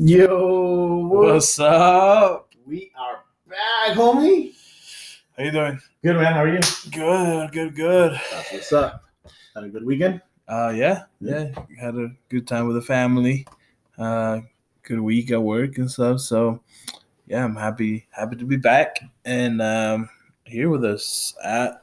Yo, What's up? We are back, homie. How you doing? Good man. How are you? Good, good, good. That's what's up. Had a good weekend. Uh, yeah, yeah. Had a good time with the family. Uh, good week at work and stuff. So, yeah, I'm happy, happy to be back and um, here with us at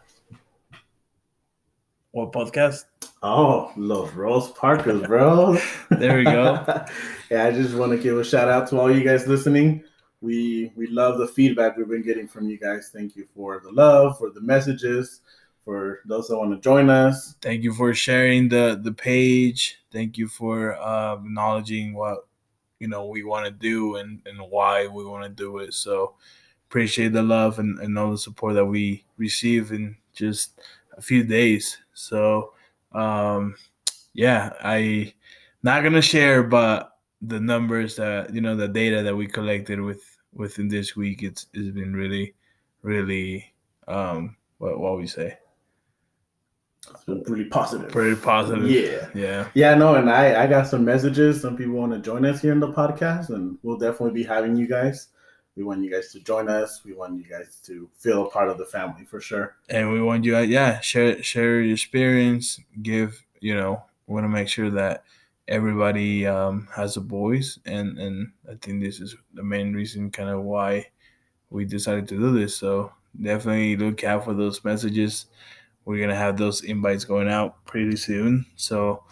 what podcast? Oh, Los Rose Parkers, bro. There we go. yeah, I just want to give a shout out to all you guys listening. We we love the feedback we've been getting from you guys. Thank you for the love, for the messages, for those that want to join us. Thank you for sharing the the page. Thank you for uh, acknowledging what you know we want to do and and why we want to do it. So appreciate the love and, and all the support that we receive in just a few days. So um yeah, I not gonna share but the numbers that you know the data that we collected with within this week it's it's been really really um what what we say It's been pretty positive. pretty positive Yeah. yeah Yeah, no, and I I got some messages. Some people want to join us here in the podcast, and we'll definitely be having you guys. We want you guys to join us. We want you guys to feel a part of the family for sure. and we want you uh, yeah share share your experience give you know we want to make sure that everybody um, has a voice and and i think this is the main reason kind of why we decided to do this so definitely look out for those messages we're gonna have those invites going out pretty soon so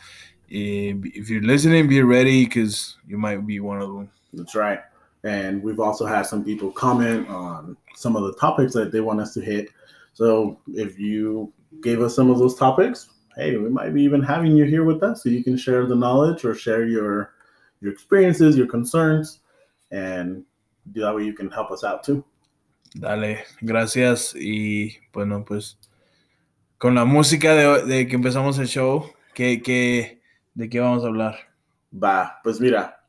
if, if you're listening be ready because you might be one of them That's right. And we've also had some people comment on some of the topics that they want us to hit. So if you gave us some of those topics, hey, we might be even having you here with us so you can share the knowledge or share your your experiences, your concerns, and that way you can help us out too. Dale, gracias. Y bueno, pues con la música de, de que empezamos el show, ¿qué, qué, ¿de qué vamos a hablar? Va, pues mira.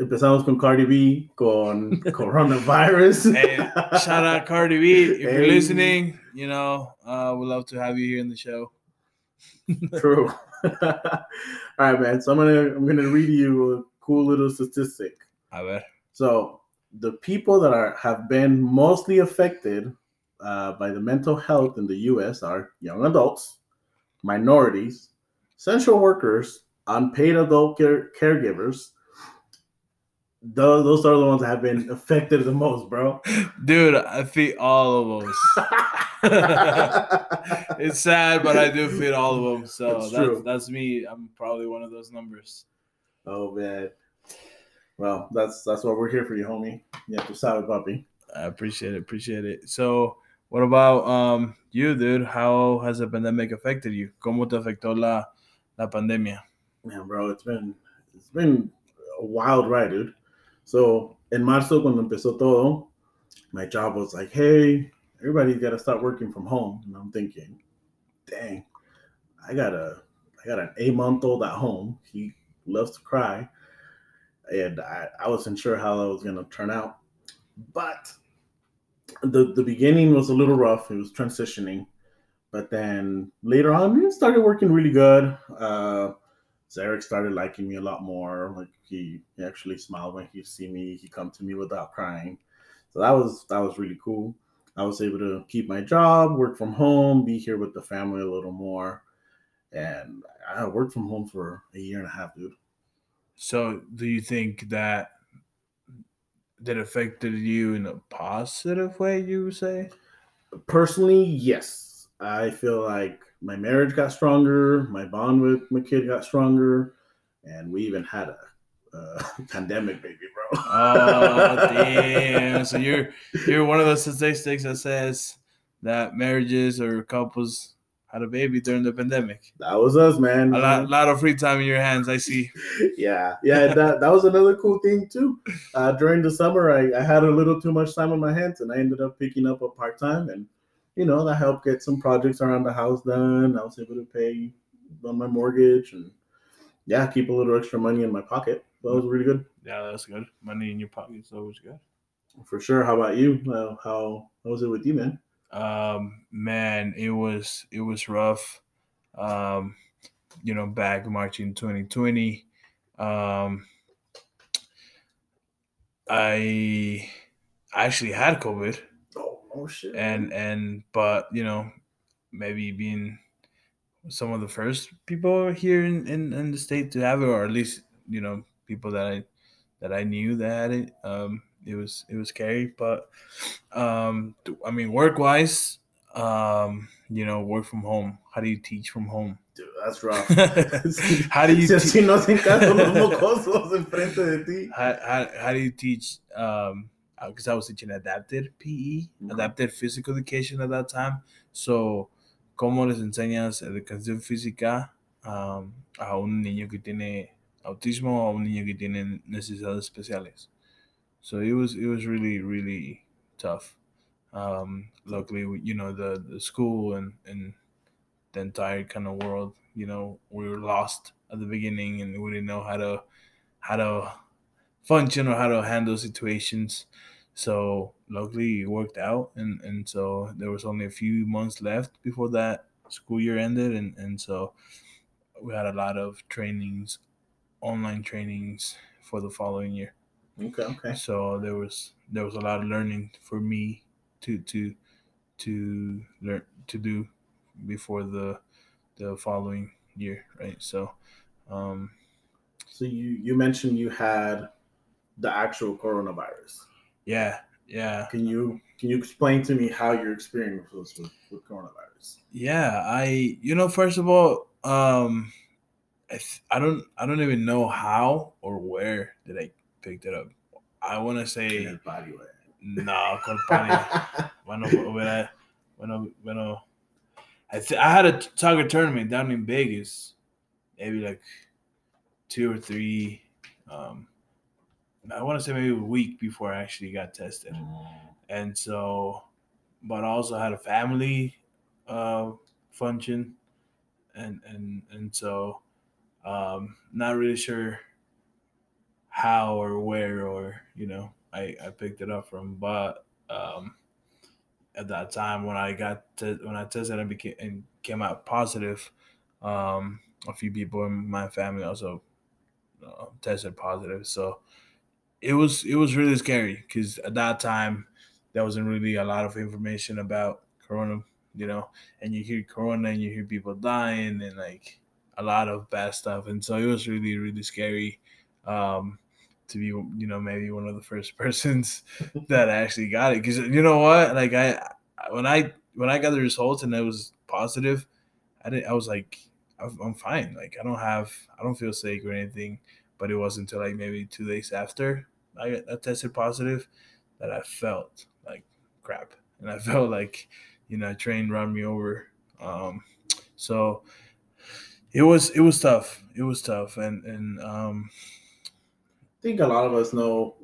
Empezamos con Cardi B, con coronavirus. Hey, shout out Cardi B. If you're listening, you know, uh, we'd love to have you here in the show. True. All right, man. So I'm gonna I'm gonna read you a cool little statistic. A ver. So the people that are have been mostly affected uh, by the mental health in the U.S. are young adults, minorities, essential workers, unpaid adult care- caregivers. Those, those are the ones that have been affected the most, bro. Dude, I feed all of us. it's sad, but I do feed all of them. So that's, true. that's me. I'm probably one of those numbers. oh man. Well, that's that's why we're here for you, homie. Yeah, to sabe, puppy. I appreciate it. Appreciate it. So, what about um you, dude? How has the pandemic affected you? ¿Cómo te afectó la, la pandemia? Man, bro, it's been it's been a wild ride, dude. So in marzo, cuando empezó todo, my job was like, "Hey, everybody's got to start working from home," and I'm thinking, "Dang, I got a I got an eight month old at home. He loves to cry, and I, I wasn't sure how that was gonna turn out, but the the beginning was a little rough. It was transitioning, but then later on, it started working really good. Uh, Zarek started liking me a lot more. Like he, he actually smiled when he see me. He come to me without crying. So that was that was really cool. I was able to keep my job, work from home, be here with the family a little more, and I worked from home for a year and a half, dude. So, do you think that that affected you in a positive way? You would say? Personally, yes, I feel like my marriage got stronger, my bond with my kid got stronger, and we even had a, pandemic baby, bro. Oh damn! So you're you're one of those statistics that says that marriages or couples had a baby during the pandemic. That was us, man. A lot, lot of free time in your hands. I see. yeah, yeah, that, that was another cool thing too. Uh, during the summer, I, I had a little too much time on my hands, and I ended up picking up a part time, and you know that helped get some projects around the house done. I was able to pay on my mortgage, and yeah, keep a little extra money in my pocket. That was really good Yeah, that's good. Money in your pocket is always good. for sure. How about you? Uh, how how was it with you, man? Um, man, it was it was rough. Um, you know, back March in 2020. Um, I actually had COVID, Oh, shit. and and but you know, maybe being some of the first people here in, in, in the state to have it, or at least you know people that I that I knew that had it. Um, it was it was scary, but um, I mean, work wise, um, you know, work from home. How do you teach from home? Dude, that's rough. how do you te- así no hacen caso los mocosos enfrente de ti. how, how, how do you teach um because i was teaching adapted pe Mhm. adapted physical education at that time. So cómo les enseñas educación física um, a un niño que tiene autismo o a un niño que tiene necesidades especiales? So it was it was really really tough. Um luckily you know the the school and and the entire kind of world you know we were lost at the beginning and we didn't know how to how to function or how to handle situations so luckily it worked out and and so there was only a few months left before that school year ended and and so we had a lot of trainings online trainings for the following year Okay, okay. so there was there was a lot of learning for me to to to learn to do before the the following year right so um So you you mentioned you had the actual coronavirus. Yeah yeah Can you can you explain to me how your experience was with, with coronavirus? yeah i you know first of all um I, th- I don't i don't even know how or where did i pick it up i want to say el patio, eh. no compadre. bueno hubiera- bueno bueno I, th- I had a soccer tournament down in vegas maybe like two or three um i want to say maybe a week before i actually got tested. And so but I also had a family uh function. And and and so um not really sure how or where or you know i i picked it up from but um at that time when i got to when i tested and became and came out positive um a few people in my family also uh, tested positive. So it was it was really scary because at that time there wasn't really a lot of information about corona you know? And you hear corona and you hear people dying and like a lot of bad stuff. And so it was really really scary um to be you know maybe one of the first persons that actually got it. Because you know what? Like i when i when i got the results and it was positive i didn't i was like i'm fine. Like i don't have i don't feel sick or anything. But it wasn't until like maybe two days after i, I tested positive that i felt like crap and i felt like you know train run me over um so it was it was tough it was tough and and um I think a lot of us know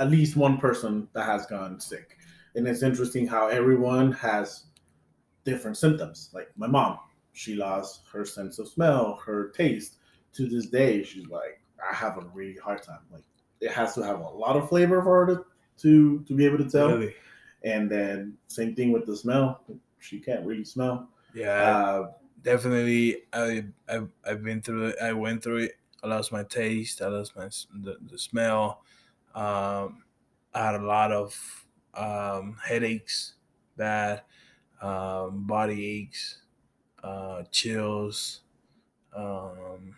at least one person that has gone sick. And it's interesting how everyone has different symptoms. Like my mom, she lost her sense of smell, her taste. To this day, she's like, I have a really hard time. Like it has to have a lot of flavor for her to to, to be able to tell. really, And then same thing with the smell. She can't really smell. yeah Uh, definitely I I've, I've been through it. I went through it. I lost my taste. I lost my the, the smell. Um, I had a lot of um, headaches, bad um, body aches, uh, chills. Um,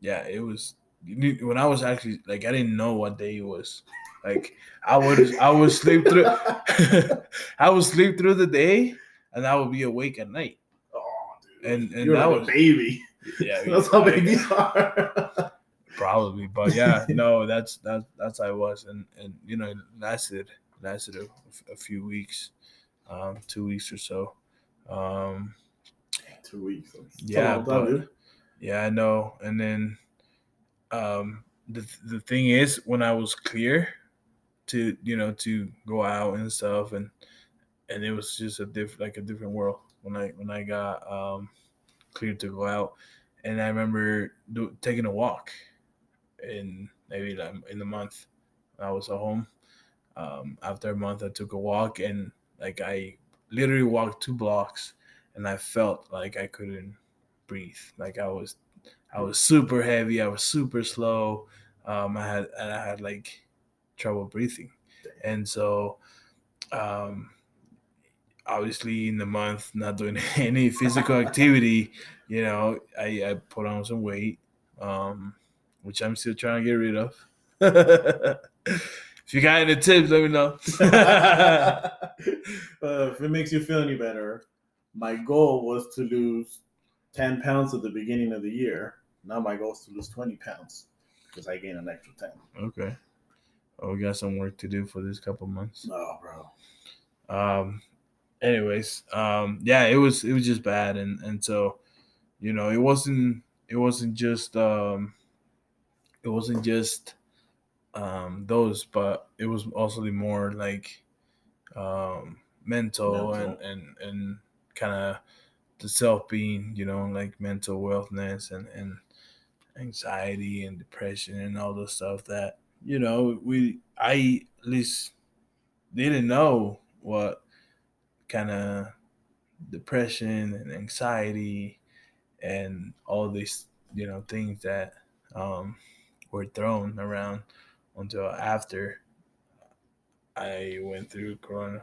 yeah, it was when I was actually like I didn't know what day it was. Like I would I would sleep through I would sleep through the day and I would be awake at night. oh, dude. And and You're that like was a baby. yeah, That's how babies are. probably but yeah no that's that that's how I was and and you know it lasted lasted a, a few weeks um two weeks or so um Two weeks. That's Yeah, but- yeah I know and then um the the thing is when I was clear to you know to go out and stuff and and it was just a diff like a different world when I when I got um cleared to go out. And I remember do, taking a walk in maybe like in the month I was at home. Um after a month I took a walk and like I literally walked two blocks and I felt like I couldn't breathe. Like I was I was super heavy I was super slow um I had and I had like trouble breathing, and so um, obviously in the month not doing any physical activity, you know, I, I put on some weight, um, which I'm still trying to get rid of. if you got any tips, let me know. uh, if it makes you feel any better, my goal was to lose 10 pounds at the beginning of the year. Now my goal is to lose 20 pounds because I gained an extra 10. okay. Oh, we got some work to do for this couple months. Oh, bro. um anyways um yeah it was it was just bad and and so you know it wasn't it wasn't just um it wasn't just um those but it was also the more like um mental, and and and kind of the self being you know like mental wellness and and anxiety and depression and all the stuff that you know we i at least didn't know what kind of depression and anxiety and all these you know things that um, were thrown around until after I went through Corona.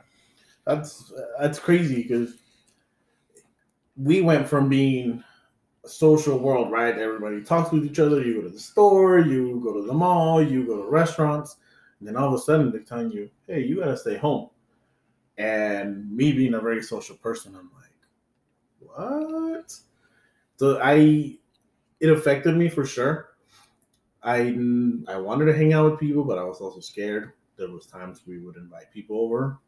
That's that's crazy because we went from being a social world, right? Everybody talks with each other. You go to the store, you go to the mall, you go to restaurants, and then all of a sudden they're telling you, "Hey, you gotta stay home." And me being a very social person, I'm like, "What?" So I, it affected me for sure. I I wanted to hang out with people, but I was also scared. There was times we would invite people over,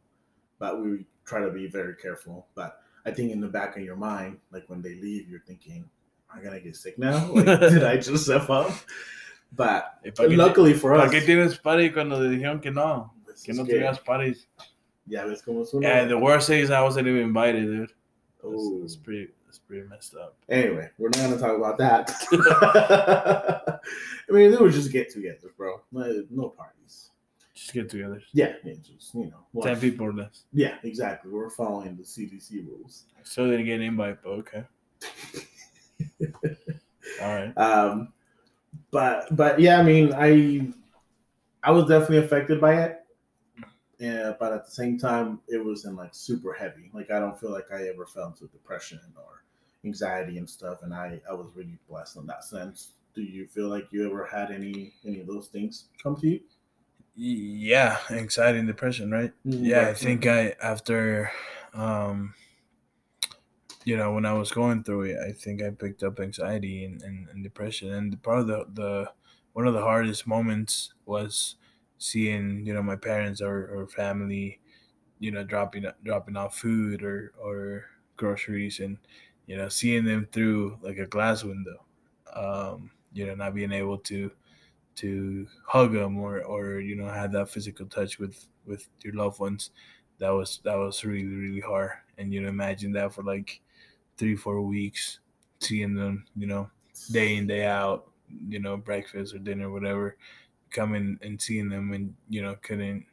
but we try to be very careful. But I think in the back of your mind, like when they leave, you're thinking, "Am I gonna get sick now? Like, did I just step up?" But ¿Y para qué, luckily for ¿para us, qué tienes party cuando te dijeron que no? Que no tengas parties. ya ves es uno. And the worst thing is I wasn't even invited, dude. Ooh. that's pretty. That's pretty messed up. Anyway, we're not gonna talk about that. I mean, they were just get-togethers, bro. No, no parties. Just get together. Yeah, yeah, just you know. Ten people or less. Yeah, exactly. We're following the CDC rules. So didn't get an invite, but okay. All right. Um, but but yeah, I mean, I I was definitely affected by it. Yeah, but at the same time, it wasn't like super heavy. Like I don't feel like I ever fell into depression or anxiety and stuff. And I I was really blessed in that sense. Do you feel like you ever had any any of those things come to you? Yeah, anxiety and depression, right? Yeah, I think I after um you know, when I was going through it, I think I picked up anxiety and, and, and depression. And part of the, the one of the hardest moments was seeing, you know, my parents or, or family, you know, dropping dropping off food or or groceries and, you know, seeing them through like a glass window. Um, you know, not being able to to hug them or or you know have that physical touch with with your loved ones that was that was really really hard. And you know imagine that for like three four weeks seeing them you know day in day out you know breakfast or dinner whatever coming and seeing them and you know couldn't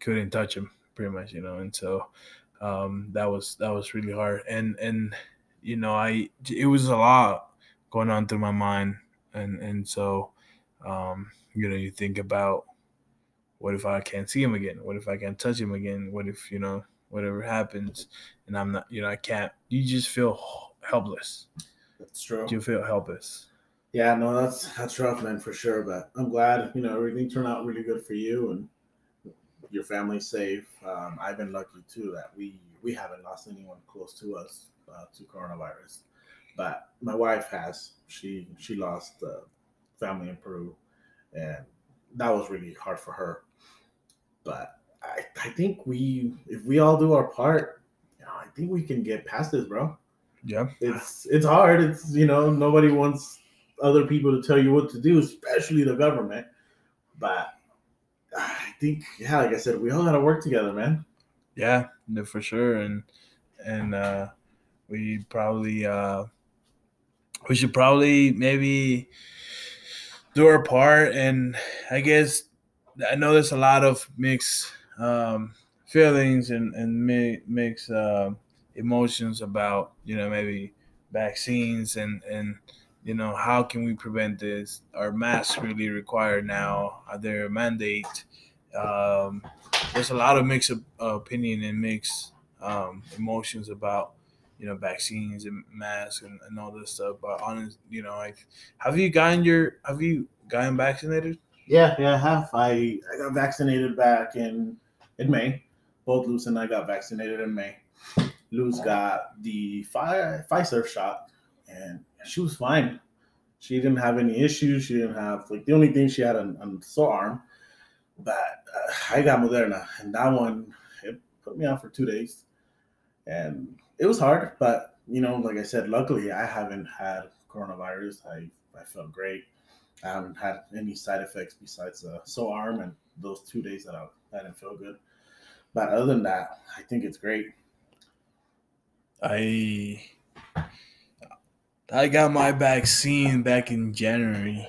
couldn't touch them pretty much you know. And so um that was that was really hard. And and you know i it was a lot going on through my mind. And and so um, you know, you think about what if I can't see him again? What if I can't touch him again? What if, you know, whatever happens and I'm not, you know, I can't, you just feel helpless. That's true. You feel helpless. Yeah, no, that's that's rough, man, for sure. But I'm glad you know everything turned out really good for you and your family's safe. Um, I've been lucky too that we we haven't lost anyone close to us uh, to coronavirus, but my wife has. She she lost uh, family in Peru, and that was really hard for her. But I I think we if we all do our part, you know, I think we can get past this, bro Yeah. it's it's hard. It's you know nobody wants other people to tell you what to do, especially the government. But I think yeah, like I said, we all gotta work together, man. Yeah, no, for sure. And, and, uh, we probably, uh, we should probably maybe do our part. And I guess I know there's a lot of mixed, um, feelings and, and mi- mixed, uh, emotions about, you know, maybe vaccines and, and, you know, how can we prevent this? Are masks really required now? Are there a mandate? Um, there's a lot of mixed opinion and mixed um, emotions about you know vaccines and masks and, and all this stuff. But honest, you know, like, have you gotten your have you gotten vaccinated? Yeah, yeah, I have. I, I got vaccinated back in in May. Both Luz and I got vaccinated in May. Luz got the Pfi- Pfizer shot, and she was fine. She didn't have any issues. She didn't have like the only thing she had on, on sore arm. But uh, I got Moderna, and that one it put me out for two days, and it was hard. But you know, like I said, luckily I haven't had coronavirus. I I felt great. I haven't had any side effects besides the sore arm and those two days that I, I didn't feel good. But other than that, I think it's great. I I got my vaccine back in January.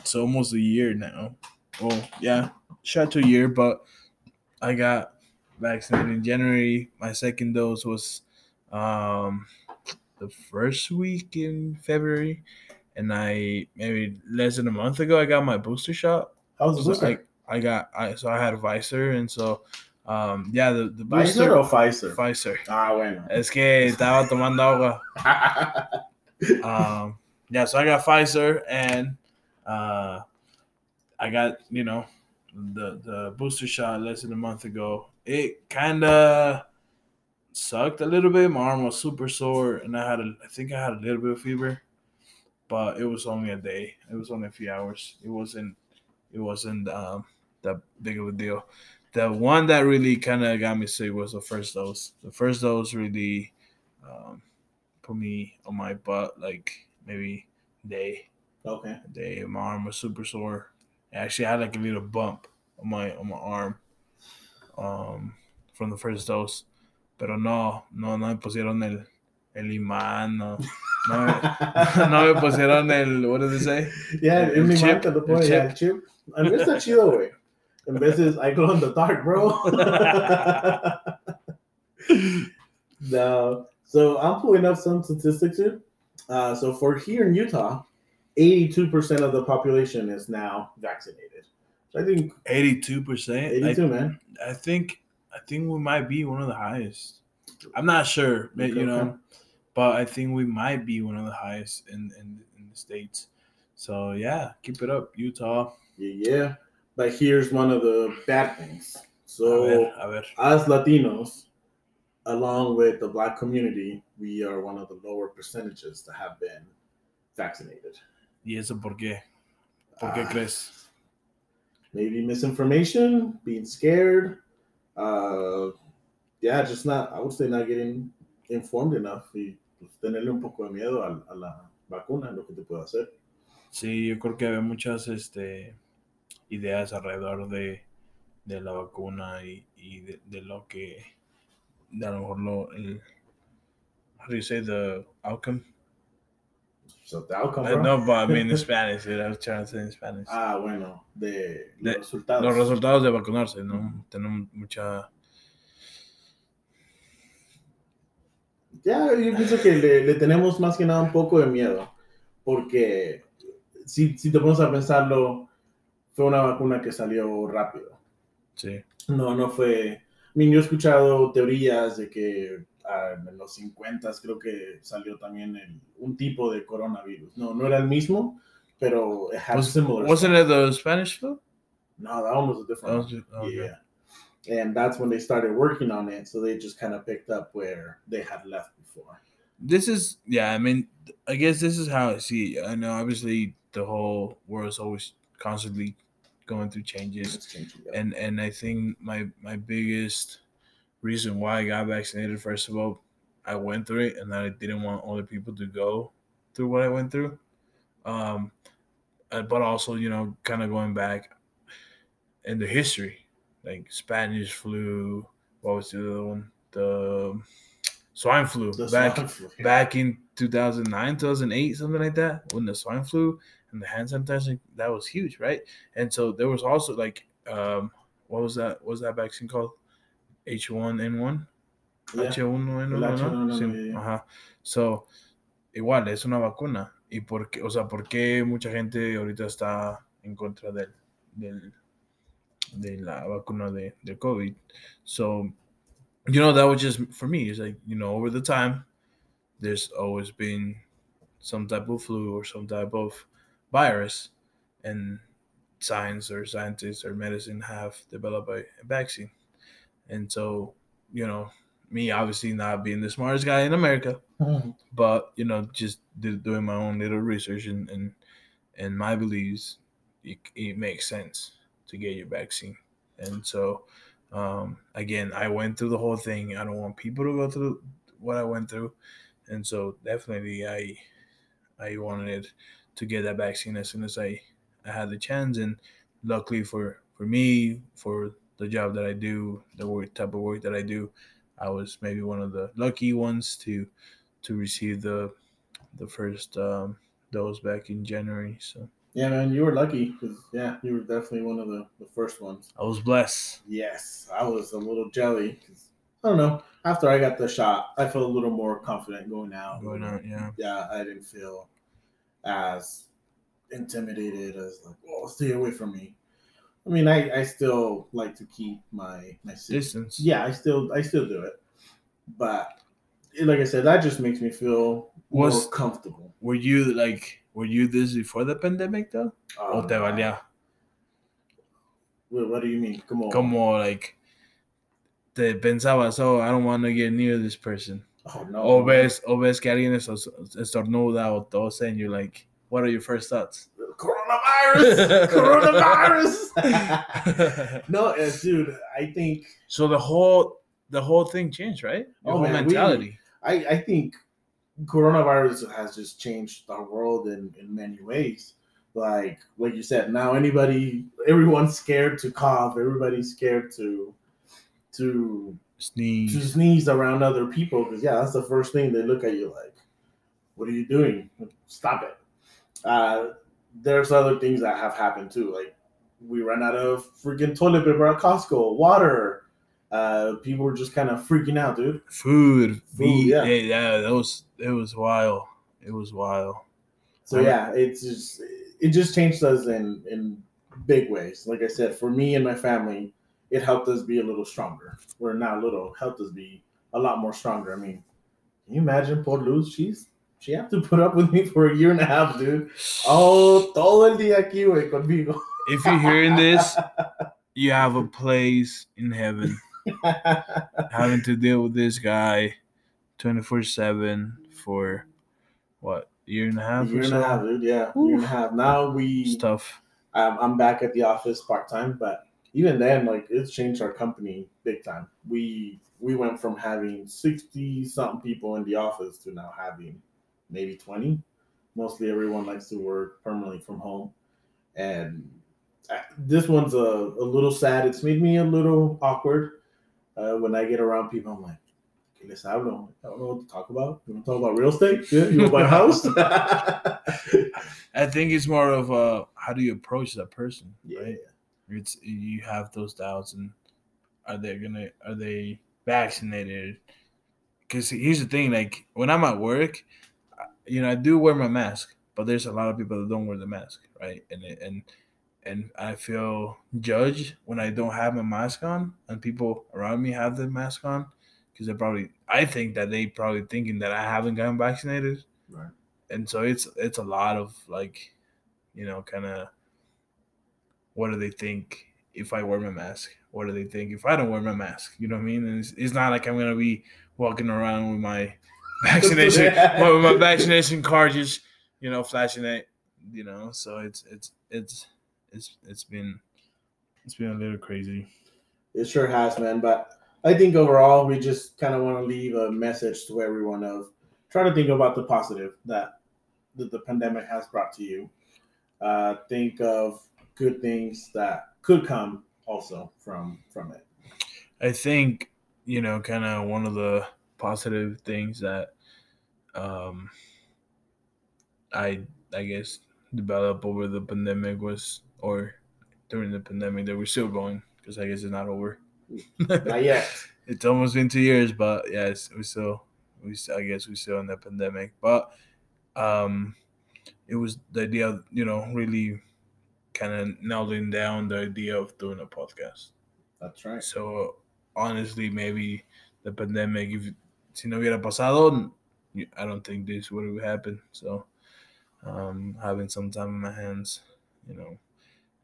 It's almost a year now. Well, yeah, shot to a year, but I got vaccinated in January. My second dose was um the first week in February, and I maybe less than a month ago I got my booster shot. How's the So booster? I, I got I so I had a Pfizer, and so um yeah the the Pfizer booster or Pfizer? Pfizer. Ah, bueno. Es que estaba tomando agua. Um, yeah, so I got Pfizer and uh, I got you know the the booster shot less than a month ago. It kind of sucked a little bit. My arm was super sore, and I had a I think I had a little bit of fever, but it was only a day. It was only a few hours. It wasn't it wasn't um, that big of a deal. The one that really kind of got me sick was the first dose. The first dose really um, put me on my butt like maybe day okay. a day. My arm was super sore. I actually had like a little bump on my on my arm um, from the first dose. Pero no, no, no me pusieron el, el imán, no, no, no me pusieron el, what does it say? Yeah, El en mi chip, marca lo el pone, chip. yeah, el chip. A mí está chido, güey. En veces I glow in the dark, bro. no. So I'm pulling up some statistics here. Uh, so for here in Utah, 82% of the population is now vaccinated. So I think 82%. 82, man. I, think I think we might be one of the highest. I'm not sure, but, Okay, you know, okay. but I think we might be one of the highest in, in, in the states. So yeah, keep it up, Utah. Yeah, yeah. But here's one of the bad things. A So ver, a ver. as Latinos, along with the black community, we are one of the lower percentages that have been vaccinated. ¿Y eso por qué? ¿Por qué Ah, crees? Maybe misinformation, being scared, uh, yeah, just not, I would say not getting informed enough y pues, tenerle un poco de miedo a, a la vacuna, lo que te puede hacer. Sí, yo creo que había muchas este, ideas alrededor de, de la vacuna y, y de, de lo que, de a lo mejor lo, el, how do you say the outcome? So the outcome, I bro. know, but I mean in Spanish. I was trying to say in Spanish. Ah, bueno, de los De- resultados. Los resultados de vacunarse, ¿no? Tenemos mucha... Ya, yo pienso que le, le tenemos más que nada un poco de miedo, porque si, si te pones a pensarlo, fue una vacuna que salió rápido. Sí. No, no fue. I mean, yo he escuchado teorías de que Ah, en los 50 creo que salió también el- un tipo de coronavirus. No, no era el mismo, pero it Was, similar. wasn't it the Spanish flu? No, that one was a different. was okay. Yeah. And that's when they started working on it. So they just kind of picked up where they had left before. This is, yeah, I mean, I guess this is how I see it. I know, obviously, the whole world is always constantly going through changes. Changing. up. and and I think my my biggest reason why I got vaccinated, first of all, I went through it, and that I didn't want other people to go through what I went through. Um, uh, but also, you know, kind of going back in the history, like Spanish flu. What was the other one? The swine flu. The back swine flu, yeah. back in 2009, 2008, something like that, when the swine flu and the hand sanitizer, that was huge, right? And so there was also like, um, what was that? What was that vaccine called? H1N1? Yeah. H1N1, El ¿no? H1N1, Sí. Ajá. So, igual, es una vacuna. ¿Y por qué, o sea, por qué mucha gente ahorita está en contra del, del, de la vacuna de, de COVID. So, you know, that was just for me. It's like, you know, over the time, there's always been some type of flu or some type of virus, and science or scientists or medicine have developed a vaccine. And so, you know, me obviously not being the smartest guy in America, but you know, just did, doing my own little research and and, and my beliefs, it, it makes sense to get your vaccine. And so, um, again, I went through the whole thing. I don't want people to go through what I went through, and so definitely I I wanted to get that vaccine as soon as I I had the chance. And luckily for for me, for the job that I do, the work type of work that I do, I was maybe one of the lucky ones to to receive the the first um, dose back in January. So Yeah, man, you were lucky because yeah, you were definitely one of the, the first ones. I was blessed. Yes, I was a little jelly I don't know. After I got the shot, I felt a little more confident going out. Going out, yeah. Yeah, I didn't feel as intimidated as like, oh, stay away from me. I mean, I, I still like to keep my my. Distance. Yeah, I still I still do it, but like I said, that just makes me feel more Was- comfortable. Were you like were you this before the pandemic though? Uh, oh, o te valía? What, what do you mean? Come on. Como like te pensabas, oh, I don't want to get near this person. Oh no. O ves, o ves que alguien es- estornuda o tose and you're like, what are your first thoughts? Coronavirus. Coronavirus. no, uh, dude. I think so the whole the whole thing changed, right? Your Oh, whole man, we- mentality. I, I think coronavirus has just changed our world in, in many ways. Like like you said, now anybody everyone's scared to cough, everybody's scared to to sneeze to Sneeze. sneeze around other people because yeah, that's the first thing they look at you like, what are you doing? Stop it. Uh, there's other things that have happened too. Like we ran out of freaking toilet paper at Costco, water. Uh, people were just kind of freaking out, dude. Food. Food, yeah. yeah. that was it was wild. It was wild. So yeah, it's just it just changed us in in big ways. Like I said, for me and my family, it helped us be a little stronger. We're not a little, helped us be a lot more stronger. I mean, can you imagine poor Luz? She's she had to put up with me for a year and a half, dude. Oh, todo el día aquí, güey, conmigo. If you're hearing this, you have a place in heaven. Having to deal with this guy 24 7 for what, year and a a half year or and so? a half, dude. Yeah, year and a half. Now we Stuff. um, I'm back at the office part time, but even then, like it's changed our company big time. We we went from having sixty something people in the office to now having maybe twenty. Mostly everyone likes to work permanently from home, and I- this one's a, a little sad. It's made me a little awkward uh, when I get around people. I'm like, "¿Qué les hablo? I don't know what to talk about. You want to talk about real estate? Yeah, you want to buy a house? I think it's more of a how do you approach that person, yeah, right? It's you have those doubts, and are they gonna are they vaccinated? Because here's the thing, like when I'm at work, you know, I do wear my mask, but there's a lot of people that don't wear the mask, right? And and and I feel judged when I don't have my mask on, and people around me have the mask on, because they probably I think that they probably thinking that I haven't gotten vaccinated, Right. and so it's it's a lot of like, you know, kind of what do they think if I wear my mask? What do they think if I don't wear my mask? You know what I mean? And it's, it's not like I'm gonna be walking around with my vaccination with my vaccination card just you know flashing it. You know, so it's it's it's it's it's been it's been a little crazy. It sure has, man. But I think overall, we just kind of want to leave a message to everyone of try to think about the positive that, that the pandemic has brought to you. Uh, think of good things that could come also from from it. I think you know, kind of one of the positive things that um, I I guess developed over the pandemic was, or during the pandemic, that we're still going because I guess it's not over. Not yet. it's almost been two years, but yes, we still we still, I guess we still in the pandemic, but um, it was the idea, of, you know, really kind of nailing down the idea of doing a podcast. That's right. So honestly, maybe the pandemic, if si no hubiera pasado, I don't think this would have happened. So um, having some time in my hands, you know,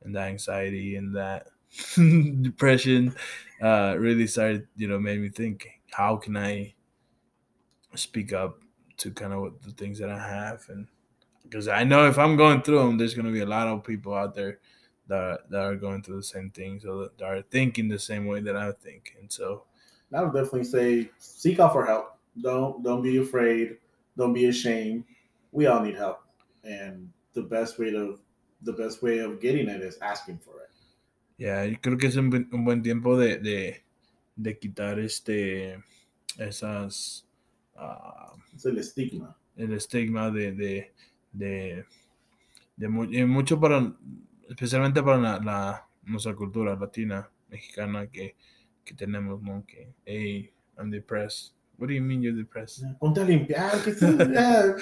and the anxiety and that depression uh, really started, you know, made me think, how can I speak up to kind of the things that I have and because I know if I'm going through them, there's going to be a lot of people out there that that are going through the same things or that are thinking the same way that I think. And so, I would definitely say seek out for help. Don't don't be afraid. Don't be ashamed. We all need help, and the best way to the best way of getting it is asking for it. Yeah, yo creo que es un buen, un buen tiempo de, de, de quitar este esas uh, es el estigma. El estigma de, de, de, de, de mucho para especialmente para la, la, nuestra cultura latina, mexicana, que, que tenemos, ¿no? Que, hey, I'm depressed. What do you mean you're depressed? Ponte a limpiar, ah, que yeah.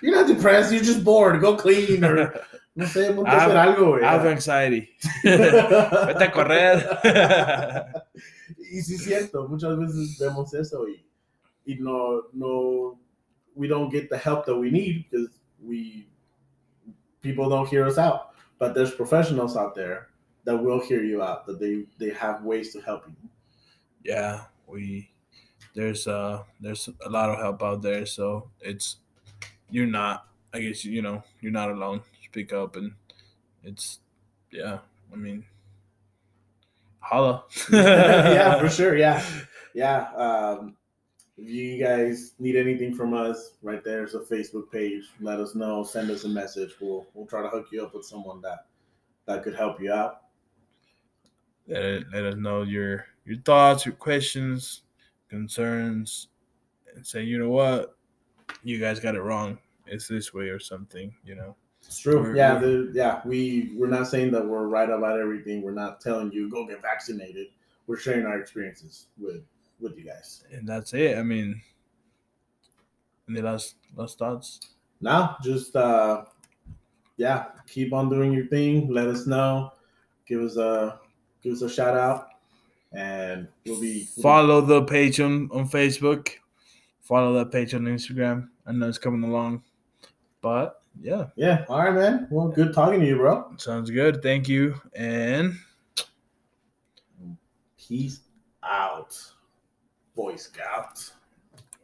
You're not depressed, you're just bored. Go clean or no sé, ponte a hacer algo, güey. I have anxiety. Vete a correr. y sí es cierto, muchas veces vemos eso y, y no, no, we don't get the help that we need because we, people don't hear us out but there's professionals out there that will hear you out that they they have ways to help you yeah we there's uh there's a lot of help out there so it's you're not i guess you know you're not alone speak up and it's yeah i mean holla yeah for sure yeah yeah um if you guys need anything from us, right there's a Facebook page. Let us know. Send us a message. We'll we'll try to hook you up with someone that that could help you out. Let, let us know your your thoughts, your questions, concerns, and say, you know what, you guys got it wrong. It's this way or something. You know. It's true. We're, yeah, we're, yeah. We we're not saying that we're right about everything. We're not telling you go get vaccinated. We're sharing our experiences with with you guys. And that's it. I mean, any last last thoughts? No, just uh, yeah, keep on doing your thing. Let us know. Give us a give us a shout out, and we'll be we'll follow be- the page on on Facebook. Follow that page on Instagram. I know it's coming along, but yeah, yeah. All right, man. Well, good talking to you, bro. Sounds good. Thank you, and peace out. Boy Scouts.